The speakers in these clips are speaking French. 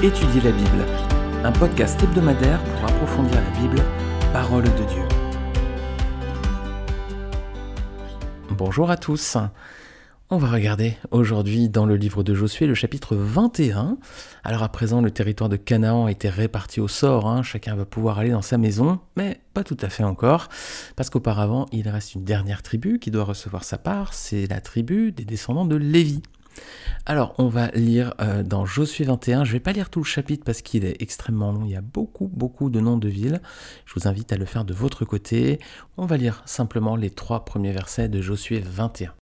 Étudier la Bible, un podcast hebdomadaire pour approfondir la Bible, parole de Dieu. Bonjour à tous. On va regarder aujourd'hui dans le livre de Josué le chapitre 21. Alors à présent, le territoire de Canaan a été réparti au sort, hein. chacun va pouvoir aller dans sa maison, mais pas tout à fait encore, parce qu'auparavant, il reste une dernière tribu qui doit recevoir sa part, c'est la tribu des descendants de Lévi. Alors, on va lire euh, dans Josué 21. Je ne vais pas lire tout le chapitre parce qu'il est extrêmement long. Il y a beaucoup, beaucoup de noms de villes. Je vous invite à le faire de votre côté. On va lire simplement les trois premiers versets de Josué 21.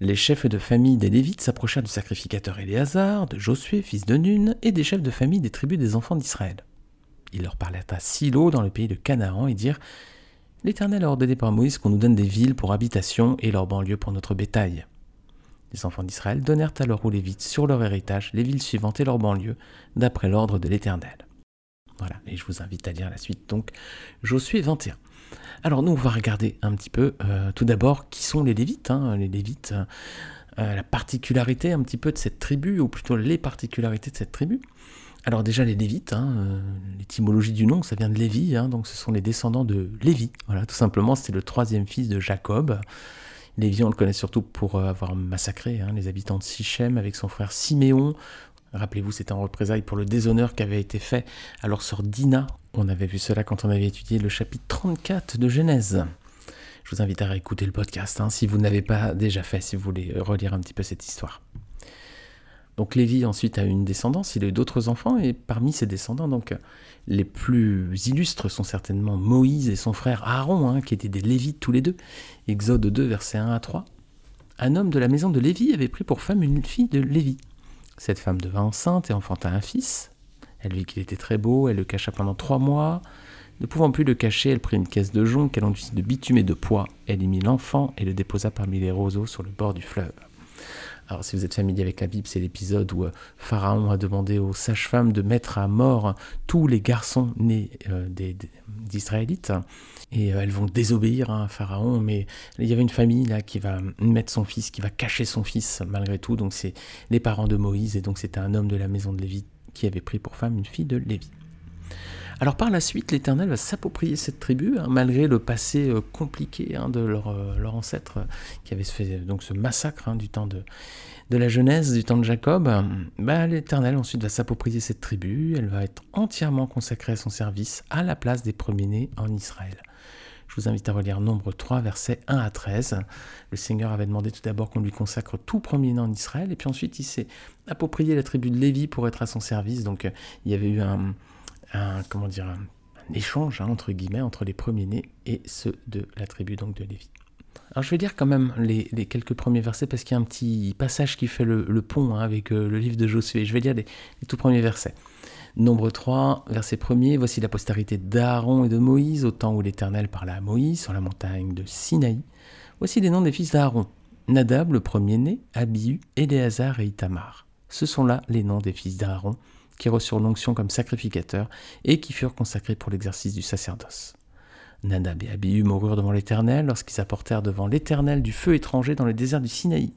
Les chefs de famille des Lévites s'approchèrent du sacrificateur Éléazar, de Josué, fils de Nun, et des chefs de famille des tribus des enfants d'Israël. Ils leur parlèrent à Silo, dans le pays de Canaan, et dirent L'Éternel a ordonné par Moïse qu'on nous donne des villes pour habitation et leurs banlieues pour notre bétail. Les enfants d'Israël donnèrent alors aux Lévites sur leur héritage les villes suivantes et leurs banlieues, d'après l'ordre de l'Éternel. Voilà, et je vous invite à lire la suite donc, Josué 21. Alors nous, on va regarder un petit peu, euh, tout d'abord, qui sont les Lévites. Hein, les Lévites, euh, la particularité un petit peu de cette tribu, ou plutôt les particularités de cette tribu. Alors déjà les Lévites, hein, euh, l'étymologie du nom, ça vient de Lévi, hein, donc ce sont les descendants de Lévi. Voilà, tout simplement, c'est le troisième fils de Jacob. Lévi, on le connaît surtout pour euh, avoir massacré hein, les habitants de Sichem avec son frère Siméon. Rappelez-vous, c'était en représailles pour le déshonneur qui avait été fait à leur sœur Dina. On avait vu cela quand on avait étudié le chapitre 34 de Genèse. Je vous invite à réécouter le podcast hein, si vous n'avez pas déjà fait, si vous voulez relire un petit peu cette histoire. Donc Lévi ensuite a une descendance, il a eu d'autres enfants, et parmi ses descendants, donc les plus illustres sont certainement Moïse et son frère Aaron, hein, qui étaient des Lévites tous les deux. Exode 2, versets 1 à 3. Un homme de la maison de Lévi avait pris pour femme une fille de Lévi. Cette femme devint enceinte et enfanta un fils. Elle vit qu'il était très beau, elle le cacha pendant trois mois. Ne pouvant plus le cacher, elle prit une caisse de jonc qu'elle enduisit de bitume et de poids. Elle y mit l'enfant et le déposa parmi les roseaux sur le bord du fleuve. Alors si vous êtes familier avec la Bible, c'est l'épisode où euh, Pharaon a demandé aux sages-femmes de mettre à mort tous les garçons nés euh, d'Israélites. Et euh, elles vont désobéir à Pharaon, mais il y avait une famille là qui va mettre son fils, qui va cacher son fils malgré tout. Donc c'est les parents de Moïse, et donc c'était un homme de la maison de Lévi qui avait pris pour femme une fille de Lévi. Alors par la suite, l'Éternel va s'approprier cette tribu, hein, malgré le passé euh, compliqué hein, de leur, euh, ancêtre, qui avait fait donc ce massacre hein, du temps de, de la Genèse, du temps de Jacob. Bah, L'Éternel ensuite va s'approprier cette tribu, elle va être entièrement consacrée à son service, à la place des premiers-nés en Israël. Je vous invite à relire Nombre 3, versets 1 à 13. Le Seigneur avait demandé tout d'abord qu'on lui consacre tout premier-né en Israël, et puis ensuite il s'est approprié la tribu de Lévi pour être à son service. Donc euh, il y avait eu un, un comment dire, un, échange hein, entre guillemets entre les premiers-nés et ceux de la tribu donc de Lévi. Alors je vais lire quand même les, quelques premiers versets parce qu'il y a un petit passage qui fait le, pont hein, avec euh, le livre de Josué. Je vais lire les, les tout premiers versets. Nombre 3, verset 1er, voici la postérité d'Aaron et de Moïse au temps où l'Éternel parla à Moïse sur la montagne de Sinaï. Voici les noms des fils d'Aaron. Nadab, le premier-né, Abihu, Éléazar et Itamar. Ce sont là les noms des fils d'Aaron qui reçurent l'onction comme sacrificateurs et qui furent consacrés pour l'exercice du sacerdoce. Nadab et Abihu moururent devant l'Éternel lorsqu'ils apportèrent devant l'Éternel du feu étranger dans le désert du Sinaï.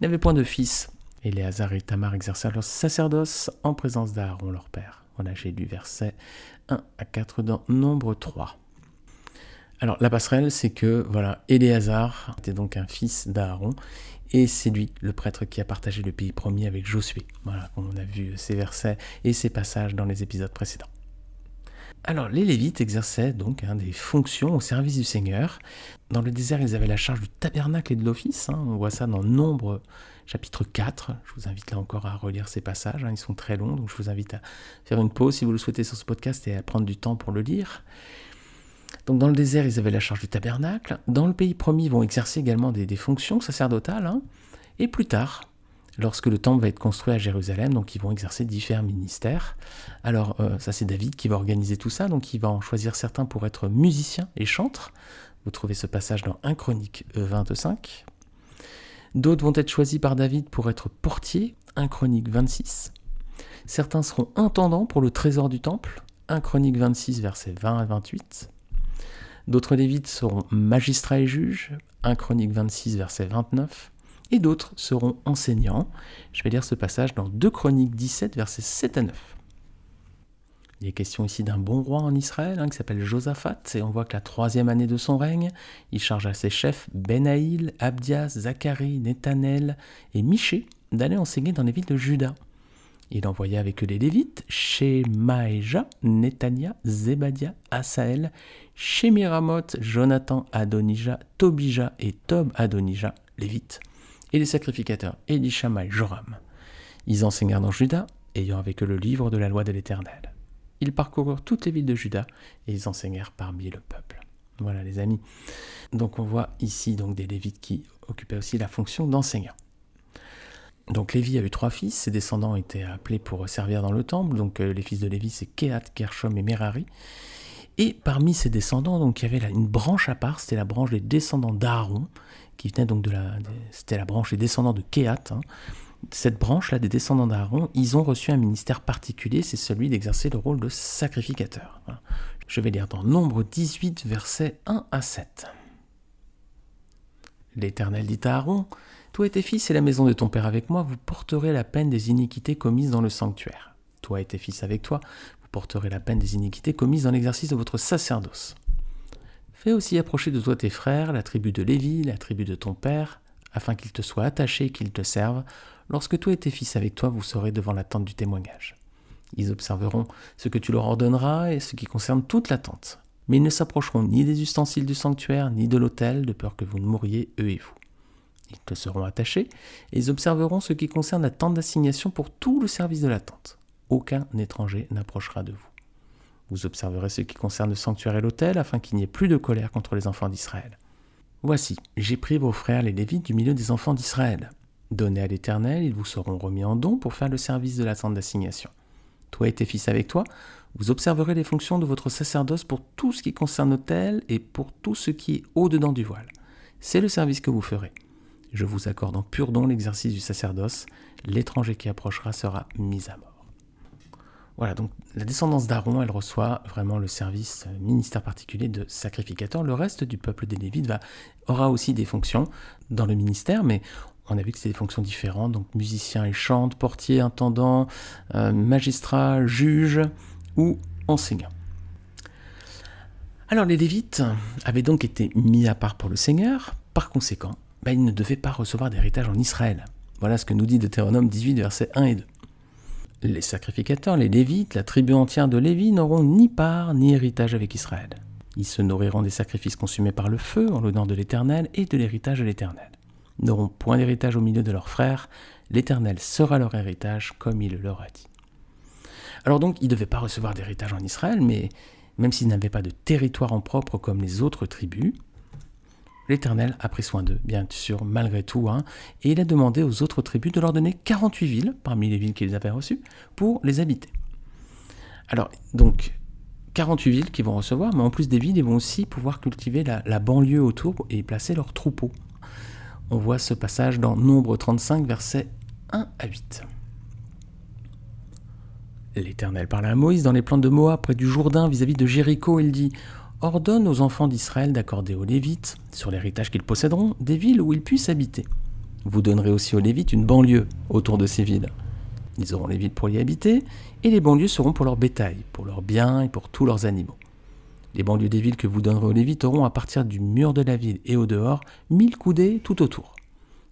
Ils n'avaient point de fils. Éléazar et Tamar exercèrent leur sacerdoce en présence d'Aaron leur père. Voilà, j'ai lu versets 1 à 4 dans Nombre 3. Alors la passerelle, c'est que voilà, Éléazar était donc un fils d'Aaron et c'est lui, le prêtre, qui a partagé le pays promis avec Josué. On a vu ces versets et ces passages dans les épisodes précédents. Alors, les Lévites exerçaient donc hein, des fonctions au service du Seigneur. Dans le désert, ils avaient la charge du tabernacle et de l'office. Hein. On voit ça dans Nombre chapitre 4. Je vous invite là encore à relire ces passages. Hein. Ils sont très longs, donc je vous invite à faire une pause si vous le souhaitez sur ce podcast et à prendre du temps pour le lire. Donc dans le désert, ils avaient la charge du tabernacle. Dans le pays promis, ils vont exercer également des, fonctions sacerdotales. Hein. Et plus tard, lorsque le temple va être construit à Jérusalem, donc ils vont exercer différents ministères. Alors euh, ça c'est David qui va organiser tout ça, donc il va en choisir certains pour être musiciens et chantres. Vous trouvez ce passage dans 1 Chronique 25. D'autres vont être choisis par David pour être portiers, 1 Chronique 26. Certains seront intendants pour le trésor du temple, 1 Chronique 26 versets 20 à 28. D'autres Lévites seront magistrats et juges, 1 Chronique 26, verset 29. et d'autres seront enseignants. Je vais lire ce passage dans 2 Chroniques 17, versets 7 à 9. Il est question ici d'un bon roi en Israël hein, qui s'appelle Josaphat, et on voit que la troisième année de son règne, il charge à ses chefs Benaïl, Abdias, Zacharie, Nethanel et Miché d'aller enseigner dans les villes de Juda. Il envoya avec eux les Lévites, Shemaéja, Netania, Zebadia, Asaël, Shemiramoth, Jonathan, Adonija, Tobija et Tob Adonija, Lévites, et les sacrificateurs Elishama et Joram. Ils enseignèrent dans Juda, ayant avec eux le livre de la loi de l'Éternel. Ils parcoururent toutes les villes de Juda et ils enseignèrent parmi le peuple. Voilà les amis. Donc on voit ici donc des Lévites qui occupaient aussi la fonction d'enseignants. Donc Lévi a eu trois fils, ses descendants étaient appelés pour servir dans le temple. Donc euh, les fils de Lévi c'est Kehat, Gershom et Merari. Et parmi ces descendants, donc il y avait une branche à part, c'était la branche des descendants d'Aaron, qui venait donc de la, c'était la branche des descendants de Kehat. Hein cette branche-là des descendants d'Aaron, ils ont reçu un ministère particulier, c'est celui d'exercer le rôle de sacrificateur. Je vais lire dans Nombre 18, versets 1 à 7. L'Éternel dit à Aaron, Toi et tes fils et la maison de ton père avec moi, vous porterez la peine des iniquités commises dans le sanctuaire. Toi et tes fils avec toi, vous porterez la peine des iniquités commises dans l'exercice de votre sacerdoce. Fais aussi approcher de toi tes frères, la tribu de Lévi, la tribu de ton père, afin qu'ils te soient attachés et qu'ils te servent, Lorsque toi et tes fils avec toi, vous serez devant la tente du témoignage. Ils observeront ce que tu leur ordonneras et ce qui concerne toute la tente. Mais ils ne s'approcheront ni des ustensiles du sanctuaire, ni de l'autel, de peur que vous ne mouriez, eux et vous. Ils te seront attachés, et ils observeront ce qui concerne la tente d'assignation pour tout le service de la tente. Aucun étranger n'approchera de vous. Vous observerez ce qui concerne le sanctuaire et l'autel, afin qu'il n'y ait plus de colère contre les enfants d'Israël. Voici, j'ai pris vos frères les Lévites du milieu des enfants d'Israël. Donnez à l'Éternel, ils vous seront remis en don pour faire le service de la tente d'assignation. Toi et tes fils avec toi, vous observerez les fonctions de votre sacerdoce pour tout ce qui concerne l'autel et pour tout ce qui est au-dedans du voile. C'est le service que vous ferez. Je vous accorde en pur don l'exercice du sacerdoce. L'étranger qui approchera sera mis à mort. Voilà, donc la descendance d'Aaron, elle reçoit vraiment le service euh, ministère particulier de sacrificateur. Le reste du peuple des Lévites aura aussi des fonctions dans le ministère, mais on a vu que c'était des fonctions différentes, donc musicien et chante, portier, intendant, euh, magistrat, juge ou enseignant. Alors les Lévites avaient donc été mis à part pour le Seigneur, par conséquent, ben, ils ne devaient pas recevoir d'héritage en Israël. Voilà ce que nous dit Deutéronome 18, versets 1 et 2. Les sacrificateurs, les Lévites, la tribu entière de Lévi n'auront ni part ni héritage avec Israël. Ils se nourriront des sacrifices consumés par le feu en l'honneur de l'Éternel et de l'héritage de l'Éternel n'auront point d'héritage au milieu de leurs frères, l'Éternel sera leur héritage comme il leur a dit. Alors donc, ils ne devaient pas recevoir d'héritage en Israël, mais même s'ils n'avaient pas de territoire en propre comme les autres tribus, l'Éternel a pris soin d'eux, bien sûr, malgré tout, hein, et il a demandé aux autres tribus de leur donner 48 villes, parmi les villes qu'ils avaient reçues, pour les habiter. Alors, donc, 48 villes qu'ils vont recevoir, mais en plus des villes, ils vont aussi pouvoir cultiver la, banlieue autour et placer leurs troupeaux. On voit ce passage dans Nombre 35, versets 1 à 8. L'Éternel parla à Moïse dans les plans de Moab, près du Jourdain, vis-à-vis de Jéricho. Il dit Ordonne aux enfants d'Israël d'accorder aux Lévites, sur l'héritage qu'ils posséderont, des villes où ils puissent habiter. Vous donnerez aussi aux Lévites une banlieue autour de ces villes. Ils auront les villes pour y habiter, et les banlieues seront pour leur bétail, pour leurs biens et pour tous leurs animaux. Les banlieues des villes que vous donnerez aux Lévites auront à partir du mur de la ville et au dehors mille coudées tout autour.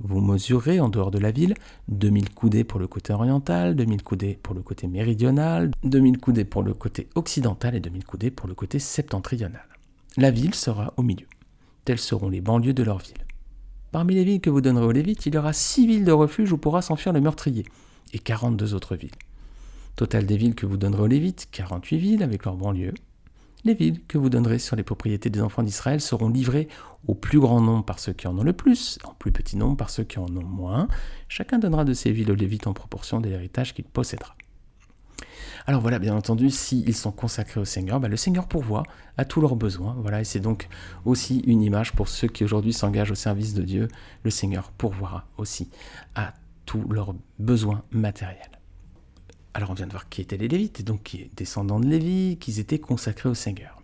Vous mesurerez en dehors de la ville 2000 coudées pour le côté oriental, 2000 coudées pour le côté méridional, 2000 coudées pour le côté occidental et 2000 coudées pour le côté septentrional. La ville sera au milieu. Telles seront les banlieues de leur ville. Parmi les villes que vous donnerez aux Lévites, il y aura 6 villes de refuge où pourra s'enfuir le meurtrier, et 42 autres villes. Total des villes que vous donnerez aux Lévites, 48 villes avec leurs banlieues, les villes que vous donnerez sur les propriétés des enfants d'Israël seront livrées au plus grand nombre par ceux qui en ont le plus, en plus petit nombre par ceux qui en ont moins. Chacun donnera de ces villes aux Lévites en proportion de l'héritage qu'il possédera. Alors voilà, bien entendu, s'ils sont consacrés au Seigneur, bah, le Seigneur pourvoit à tous leurs besoins. Voilà, et c'est donc aussi une image pour ceux qui aujourd'hui s'engagent au service de Dieu. Le Seigneur pourvoira aussi à tous leurs besoins matériels. Alors on vient de voir qui étaient les Lévites, et donc qui est descendants de Lévi, qu'ils étaient consacrés au Seigneur.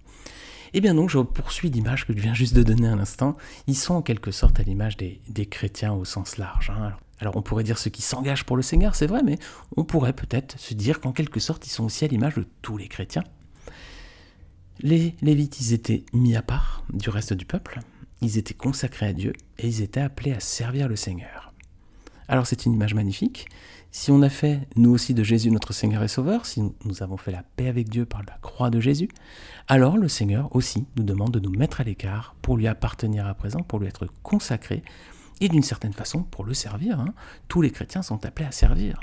Eh bien donc, je poursuis l'image que je viens juste de donner un instant. Ils sont en quelque sorte à l'image des, chrétiens au sens large. Hein. Alors, on pourrait dire ceux qui s'engagent pour le Seigneur, c'est vrai, mais on pourrait peut-être se dire qu'en quelque sorte, ils sont aussi à l'image de tous les chrétiens. Les Lévites, ils étaient mis à part du reste du peuple, ils étaient consacrés à Dieu et ils étaient appelés à servir le Seigneur. Alors c'est une image magnifique. Si on a fait, nous aussi, de Jésus notre Seigneur et Sauveur, si nous avons fait la paix avec Dieu par la croix de Jésus, alors le Seigneur aussi nous demande de nous mettre à l'écart pour lui appartenir à présent, pour lui être consacré, et d'une certaine façon pour le servir. Hein. Tous les chrétiens sont appelés à servir.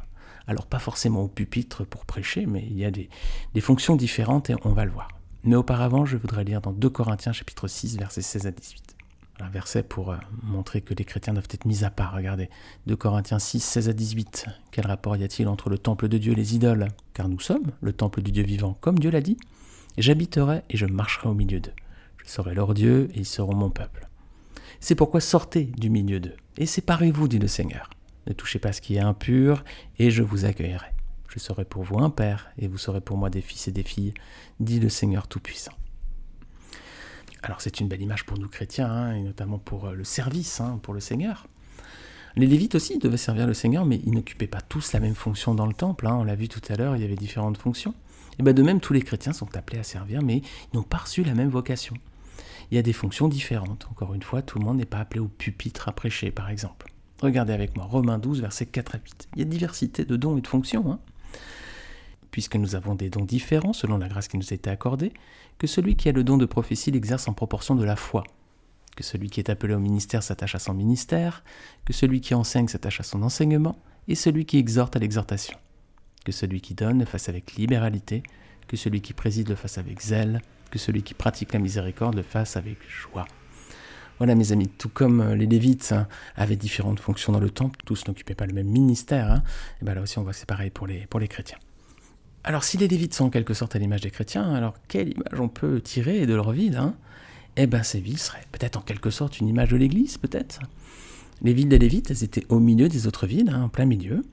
Alors pas forcément au pupitre pour prêcher, mais il y a des, des fonctions différentes et on va le voir. Mais auparavant, je voudrais lire dans 2 Corinthiens chapitre 6, versets 16 à 18 un verset pour euh, montrer que les chrétiens doivent être mis à part. Regardez, 2 Corinthiens 6, 16 à 18. Quel rapport y a-t-il entre le temple de Dieu et les idoles? Car nous sommes le temple du Dieu vivant, comme Dieu l'a dit. J'habiterai et je marcherai au milieu d'eux. Je serai leur Dieu et ils seront mon peuple. C'est pourquoi sortez du milieu d'eux et séparez-vous, dit le Seigneur. Ne touchez pas ce qui est impur et je vous accueillerai. Je serai pour vous un père et vous serez pour moi des fils et des filles, dit le Seigneur Tout-Puissant. Alors c'est une belle image pour nous chrétiens, hein, et notamment pour euh, le service, hein, pour le Seigneur. Les Lévites aussi devaient servir le Seigneur, mais ils n'occupaient pas tous la même fonction dans le temple. Hein. On l'a vu tout à l'heure, il y avait différentes fonctions. Et bien de même, tous les chrétiens sont appelés à servir, mais ils n'ont pas reçu la même vocation. Il y a des fonctions différentes. Encore une fois, tout le monde n'est pas appelé au pupitre à prêcher, par exemple. Regardez avec moi, Romains 12, versets 4 à 8. Il y a diversité de dons et de fonctions puisque nous avons des dons différents selon la grâce qui nous a été accordée, que celui qui a le don de prophétie l'exerce en proportion de la foi, que celui qui est appelé au ministère s'attache à son ministère, que celui qui enseigne s'attache à son enseignement, et celui qui exhorte à l'exhortation, que celui qui donne le fasse avec libéralité, que celui qui préside le fasse avec zèle, que celui qui pratique la miséricorde le fasse avec joie. Voilà mes amis, tout comme euh, les Lévites hein, avaient différentes fonctions dans le temple, tous n'occupaient pas le même ministère, hein, et bien là aussi on voit que c'est pareil pour les, pour les chrétiens. Alors si les Lévites sont en quelque sorte à l'image des chrétiens, alors quelle image on peut tirer de leur ville hein? Eh bien ces villes seraient peut-être en quelque sorte une image de l'Église, peut-être. Les villes des Lévites, elles étaient au milieu des autres villes, hein, en plein milieu,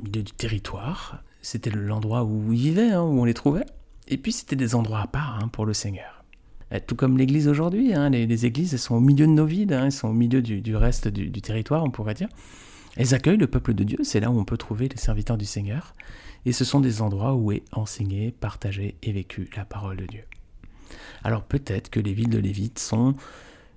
au milieu du territoire. C'était l'endroit où ils vivaient, hein, où on les trouvait. Et puis c'était des endroits à part pour le Seigneur. tout comme l'Église aujourd'hui, les, églises, elles sont au milieu de nos villes, elles sont au milieu du, reste du territoire, on pourrait dire. Elles accueillent le peuple de Dieu, c'est là où on peut trouver les serviteurs du Seigneur et ce sont des endroits où est enseignée, partagée et vécue la parole de Dieu. Alors peut-être que les villes de Lévites sont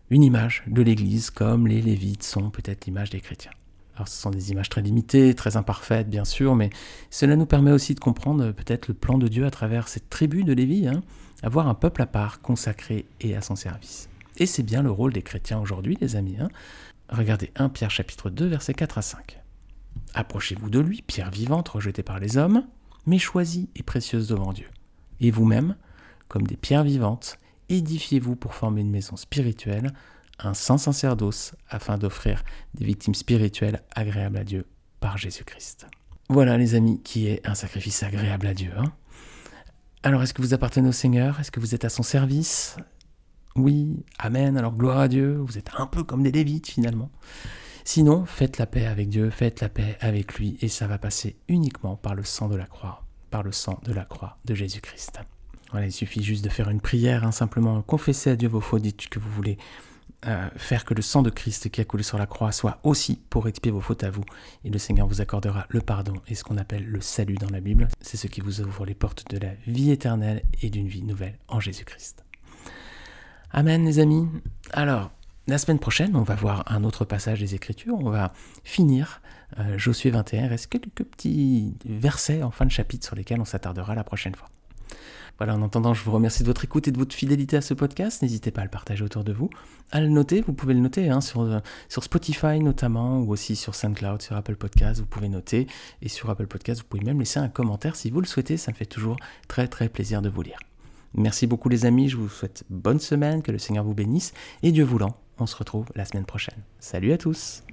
une image de l'Église, comme les Lévites sont peut-être l'image des chrétiens. Alors ce sont des images très limitées, très imparfaites bien sûr, mais cela nous permet aussi de comprendre peut-être le plan de Dieu à travers cette tribu de Lévi, hein, avoir un peuple à part, consacré et à son service. Et c'est bien le rôle des chrétiens aujourd'hui, les amis. Hein. Regardez 1 Pierre chapitre 2, versets 4 à 5. Approchez-vous de lui, pierre vivante rejetée par les hommes, mais choisie et précieuse devant Dieu. Et vous-même, comme des pierres vivantes, édifiez-vous pour former une maison spirituelle, un saint sacerdoce, afin d'offrir des victimes spirituelles agréables à Dieu par Jésus-Christ. Voilà les amis, qui est un sacrifice agréable à Dieu. Hein. Alors est-ce que vous appartenez au Seigneur? Est-ce que vous êtes à son service? Oui, Amen, alors gloire à Dieu, vous êtes un peu comme des Lévites finalement. Sinon, faites la paix avec Dieu, faites la paix avec lui, et ça va passer uniquement par le sang de la croix, par le sang de la croix de Jésus-Christ. Voilà, il suffit juste de faire une prière, hein, simplement confesser à Dieu vos fautes, dites que vous voulez euh, faire que le sang de Christ qui a coulé sur la croix soit aussi pour expier vos fautes à vous, et le Seigneur vous accordera le pardon et ce qu'on appelle le salut dans la Bible. C'est ce qui vous ouvre les portes de la vie éternelle et d'une vie nouvelle en Jésus-Christ. Amen les amis. Alors, la semaine prochaine, on va voir un autre passage des Écritures. On va finir euh, Josué 21. Il reste quelques petits versets en fin de chapitre sur lesquels on s'attardera la prochaine fois. Voilà, en attendant, je vous remercie de votre écoute et de votre fidélité à ce podcast. N'hésitez pas à le partager autour de vous, à le noter. Vous pouvez le noter hein, sur, euh, sur Spotify notamment, ou aussi sur SoundCloud, sur Apple Podcast. Vous pouvez noter. Et sur Apple Podcast, vous pouvez même laisser un commentaire si vous le souhaitez. Ça me fait toujours très très plaisir de vous lire. Merci beaucoup les amis, je vous souhaite bonne semaine, que le Seigneur vous bénisse, et Dieu voulant, on se retrouve la semaine prochaine. Salut à tous